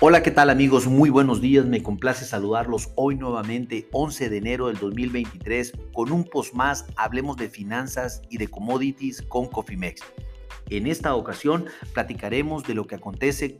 Hola, ¿qué tal amigos? Muy buenos días, me complace saludarlos hoy nuevamente, 11 de enero del 2023, con un post más, hablemos de finanzas y de commodities con Cofimex. En esta ocasión platicaremos de lo que acontece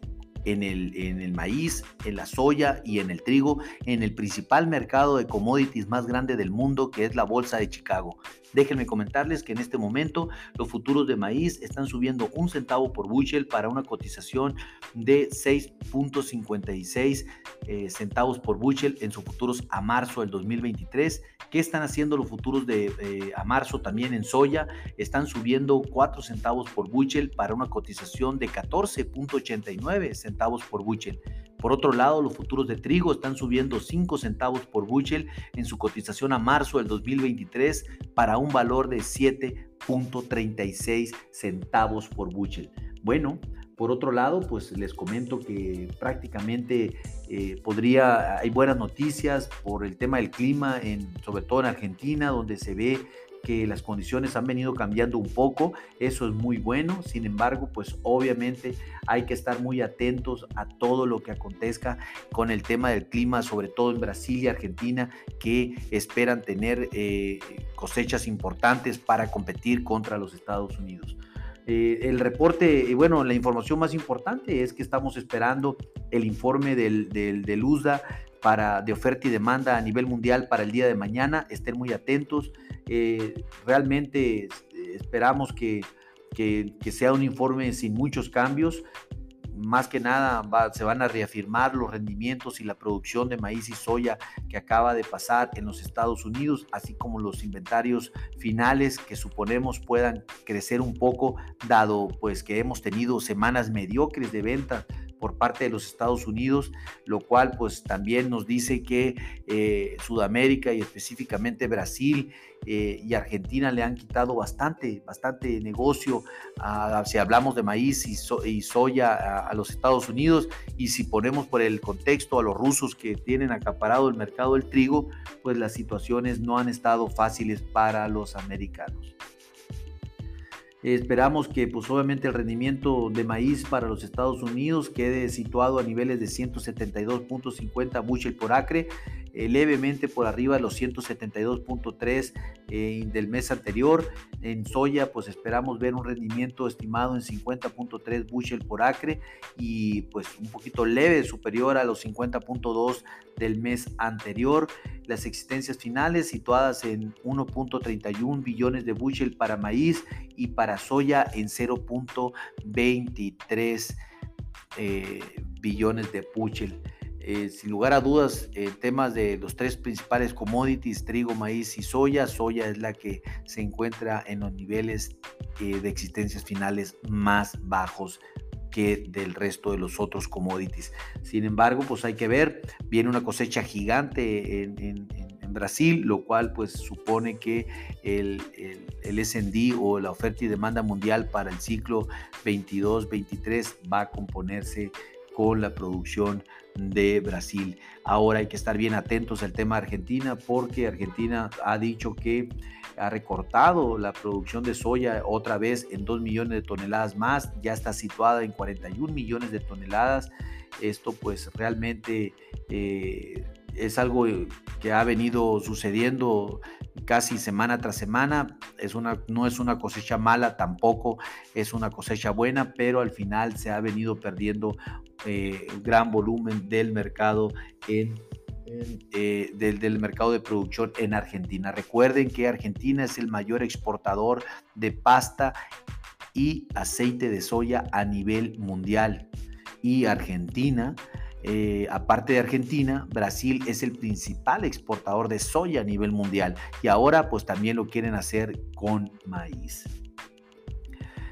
en el, en el maíz, en la soya y en el trigo, en el principal mercado de commodities más grande del mundo, que es la Bolsa de Chicago. Déjenme comentarles que en este momento los futuros de maíz están subiendo un centavo por bushel para una cotización de 6.56 eh, centavos por bushel en sus futuros a marzo del 2023. ¿Qué están haciendo los futuros de eh, a marzo también en soya? Están subiendo 4 centavos por bushel para una cotización de 14.89 centavos por bushel. Por otro lado, los futuros de trigo están subiendo 5 centavos por bushel en su cotización a marzo del 2023 para un valor de 7.36 centavos por bushel. Bueno, por otro lado, pues les comento que prácticamente eh, podría, hay buenas noticias por el tema del clima, sobre todo en Argentina, donde se ve que las condiciones han venido cambiando un poco, eso es muy bueno, sin embargo, pues obviamente hay que estar muy atentos a todo lo que acontezca con el tema del clima, sobre todo en Brasil y Argentina, que esperan tener eh, cosechas importantes para competir contra los Estados Unidos. Eh, el reporte, bueno, la información más importante es que estamos esperando el informe del, del, USDA para, de oferta y demanda a nivel mundial para el día de mañana. Estén muy atentos. Eh, realmente esperamos que, que, sea un informe sin muchos cambios. Más que nada se van a reafirmar los rendimientos y la producción de maíz y soya que acaba de pasar en los Estados Unidos, así como los inventarios finales que suponemos puedan crecer un poco, dado pues que hemos tenido semanas mediocres de venta por parte de los Estados Unidos, lo cual pues también nos dice que eh, Sudamérica y específicamente Brasil eh, y Argentina le han quitado bastante, bastante negocio si hablamos de maíz y, soya a, los Estados Unidos y si ponemos por el contexto a los rusos que tienen acaparado el mercado del trigo, pues las situaciones no han estado fáciles para los americanos. Esperamos que pues obviamente el rendimiento de maíz para los Estados Unidos quede situado a niveles de 172.50 bushel por acre eh, levemente por arriba de los 172.3 eh, del mes anterior. En soya, pues esperamos ver un rendimiento estimado en 50.3 bushel por acre y pues un poquito leve, superior a los 50.2 del mes anterior. Las existencias finales situadas en 1.31 billones de bushel para maíz y para soya en 0.23 eh, billones de bushel. Eh, sin lugar a dudas, eh, temas de los tres principales commodities, trigo, maíz y soya. Soya es la que se encuentra en los niveles eh, de existencias finales más bajos que del resto de los otros commodities. Sin embargo, pues hay que ver, viene una cosecha gigante en, Brasil, lo cual pues supone que el, el, el S&D o la oferta y demanda mundial para el ciclo 22-23 va a componerse con la producción de Brasil. Ahora hay que estar bien atentos al tema de Argentina porque Argentina ha dicho que ha recortado la producción de soya otra vez en 2 millones de toneladas más, ya está situada en 41 millones de toneladas. Esto pues realmente eh, es algo que ha venido sucediendo casi semana tras semana. Es una, no es una cosecha mala, tampoco es una cosecha buena, pero al final se ha venido perdiendo eh, gran volumen del mercado en eh, del, mercado de producción en Argentina. Recuerden que Argentina es el mayor exportador de pasta y aceite de soya a nivel mundial. Y Argentina eh, aparte de Argentina, Brasil es el principal exportador de soya a nivel mundial y ahora pues también lo quieren hacer con maíz.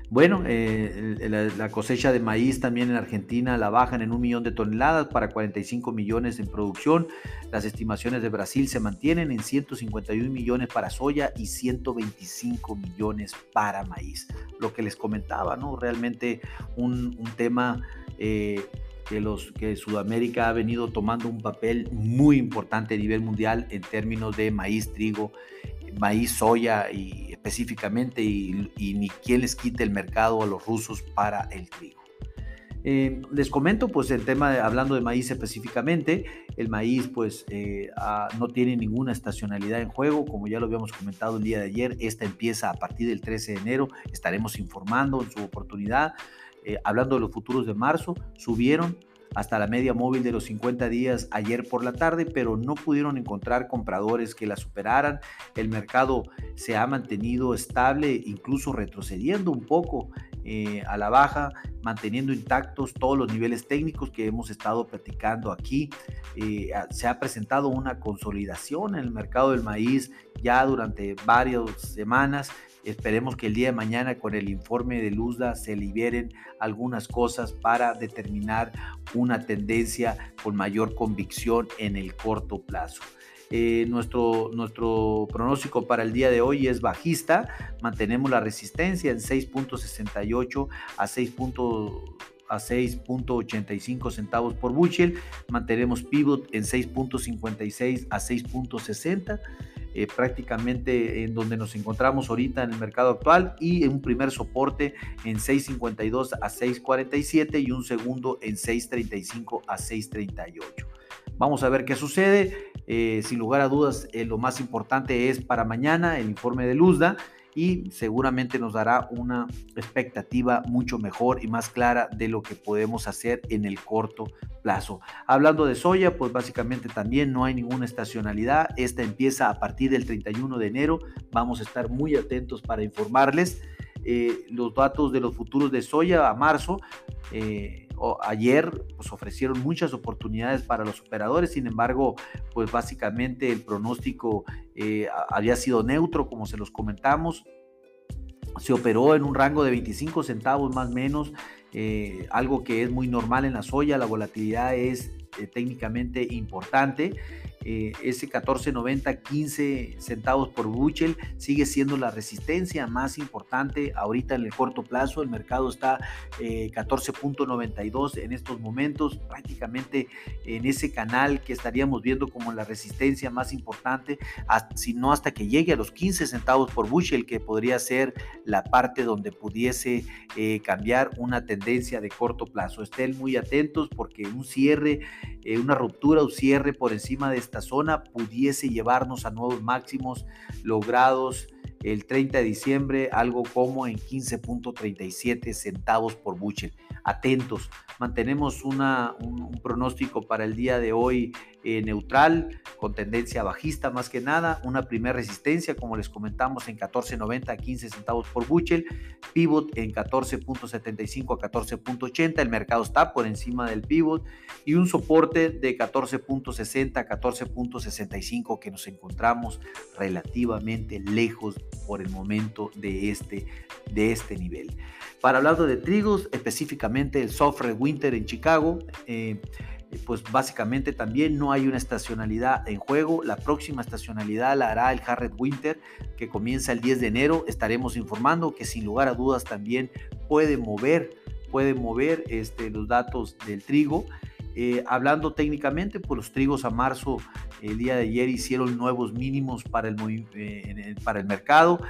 Bueno, eh, la, cosecha de maíz también en Argentina la bajan en un millón de toneladas para 45 millones en producción. Las estimaciones de Brasil se mantienen en 151 millones para soya y 125 millones para maíz. Lo que les comentaba, ¿no? Realmente un, tema eh, que, los, que Sudamérica ha venido tomando un papel muy importante a nivel mundial en términos de maíz, trigo, maíz, soya y específicamente y, ni quien les quite el mercado a los rusos para el trigo. Eh, les comento, pues el tema, de, hablando de maíz específicamente, el maíz pues eh, ah, no tiene ninguna estacionalidad en juego, como ya lo habíamos comentado el día de ayer, esta empieza a partir del 13 de enero, estaremos informando en su oportunidad, eh, hablando de los futuros de marzo, subieron hasta la media móvil de los 50 días ayer por la tarde, pero no pudieron encontrar compradores que la superaran. El mercado se ha mantenido estable, incluso retrocediendo un poco eh, a la baja, manteniendo intactos todos los niveles técnicos que hemos estado platicando aquí. Eh, se ha presentado una consolidación en el mercado del maíz ya durante varias semanas Esperemos que el día de mañana con el informe de Luzda se liberen algunas cosas para determinar una tendencia con mayor convicción en el corto plazo. Eh, nuestro, nuestro pronóstico para el día de hoy es bajista. Mantenemos la resistencia en 6.68 a 6 a 6.85 centavos por bushel. Mantenemos pivot en 6.56 a 6.60. Eh, prácticamente en donde nos encontramos ahorita en el mercado actual y un primer soporte en 6.52 a 6.47 y un segundo en 6.35 a 6.38. Vamos a ver qué sucede. Eh, sin lugar a dudas, eh, lo más importante es para mañana el informe de Luzda y seguramente nos dará una expectativa mucho mejor y más clara de lo que podemos hacer en el corto plazo. Hablando de soya, pues básicamente también no hay ninguna estacionalidad. Esta empieza a partir del 31 de enero. Vamos a estar muy atentos para informarles. Eh, los datos de los futuros de soya a marzo. Eh, ayer pues ofrecieron muchas oportunidades para los operadores, sin embargo, pues básicamente el pronóstico eh, había sido neutro, como se los comentamos. Se operó en un rango de 25 centavos más o menos, algo que es muy normal en la soya, la volatilidad es eh, técnicamente importante eh, ese 14.90, 15 centavos por buchel sigue siendo la resistencia más importante ahorita en el corto plazo. El mercado está 14.92 eh, en estos momentos, prácticamente en ese canal que estaríamos viendo como la resistencia más importante, si no hasta que llegue a los 15 centavos por bushel, que podría ser la parte donde pudiese eh, cambiar una tendencia de corto plazo. Estén muy atentos porque un cierre, una ruptura o cierre por encima de esta zona pudiese llevarnos a nuevos máximos logrados el 30 de diciembre, algo como en 15.37 centavos por bushel. Atentos, mantenemos una, un, pronóstico para el día de hoy eh, neutral, con tendencia bajista más que nada, una primera resistencia, como les comentamos, en 14.90 a 15 centavos por bushel, pivot en 14.75 a 14.80, el mercado está por encima del pivot, y un soporte de 14.60 a 14.65 que nos encontramos relativamente lejos por el momento de este, de este nivel. Para hablar de trigos, específicamente el software Winter en Chicago, eh, pues básicamente también no hay una estacionalidad en juego. La próxima estacionalidad la hará el Harriet Winter, que comienza el 10 de enero. Estaremos informando que sin lugar a dudas también puede mover, puede mover este, los datos del trigo. Eh, hablando técnicamente, pues los trigos a marzo el día de ayer hicieron nuevos mínimos para el, eh, para el mercado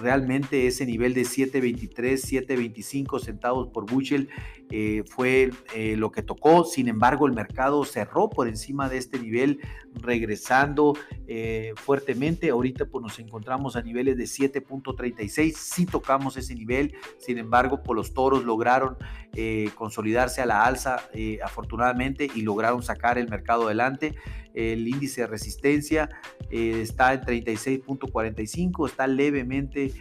realmente ese nivel de 7.23, 7.25 centavos por bushel eh, fue eh, lo que tocó. Sin embargo, el mercado cerró por encima de este nivel, regresando eh, fuertemente. Ahorita pues, nos encontramos a niveles de 7.36. Sí tocamos ese nivel. Sin embargo, pues, los toros lograron consolidarse a la alza, afortunadamente, y lograron sacar el mercado adelante. El índice de resistencia está en 36.45, está levemente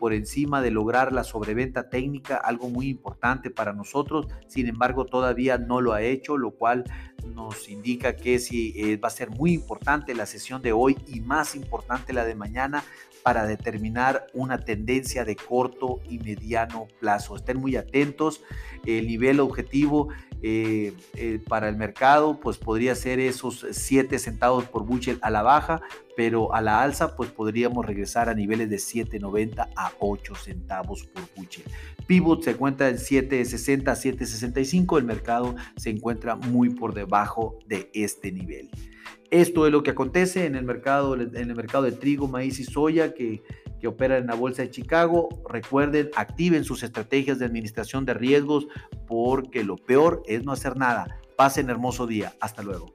por encima de lograr la sobreventa técnica, algo muy importante para nosotros sin embargo todavía no lo ha hecho, lo cual nos indica que sí eh, va a ser muy importante la sesión de hoy y más importante la de mañana para determinar una tendencia de corto y mediano plazo. Estén muy atentos, el nivel objetivo eh, eh, para el mercado pues podría ser esos 7 centavos por bushel a la baja, pero a la alza pues podríamos regresar a niveles de 7.90 a 8 centavos por bushel. Pivot se encuentra en 7.60 a 7.65, el mercado se encuentra muy por debajo de este nivel. Esto es lo que acontece en el mercado, en el mercado de trigo, maíz y soya que, que operan en la bolsa de Chicago. Recuerden, activen sus estrategias de administración de riesgos porque lo peor es no hacer nada. Pasen hermoso día. Hasta luego.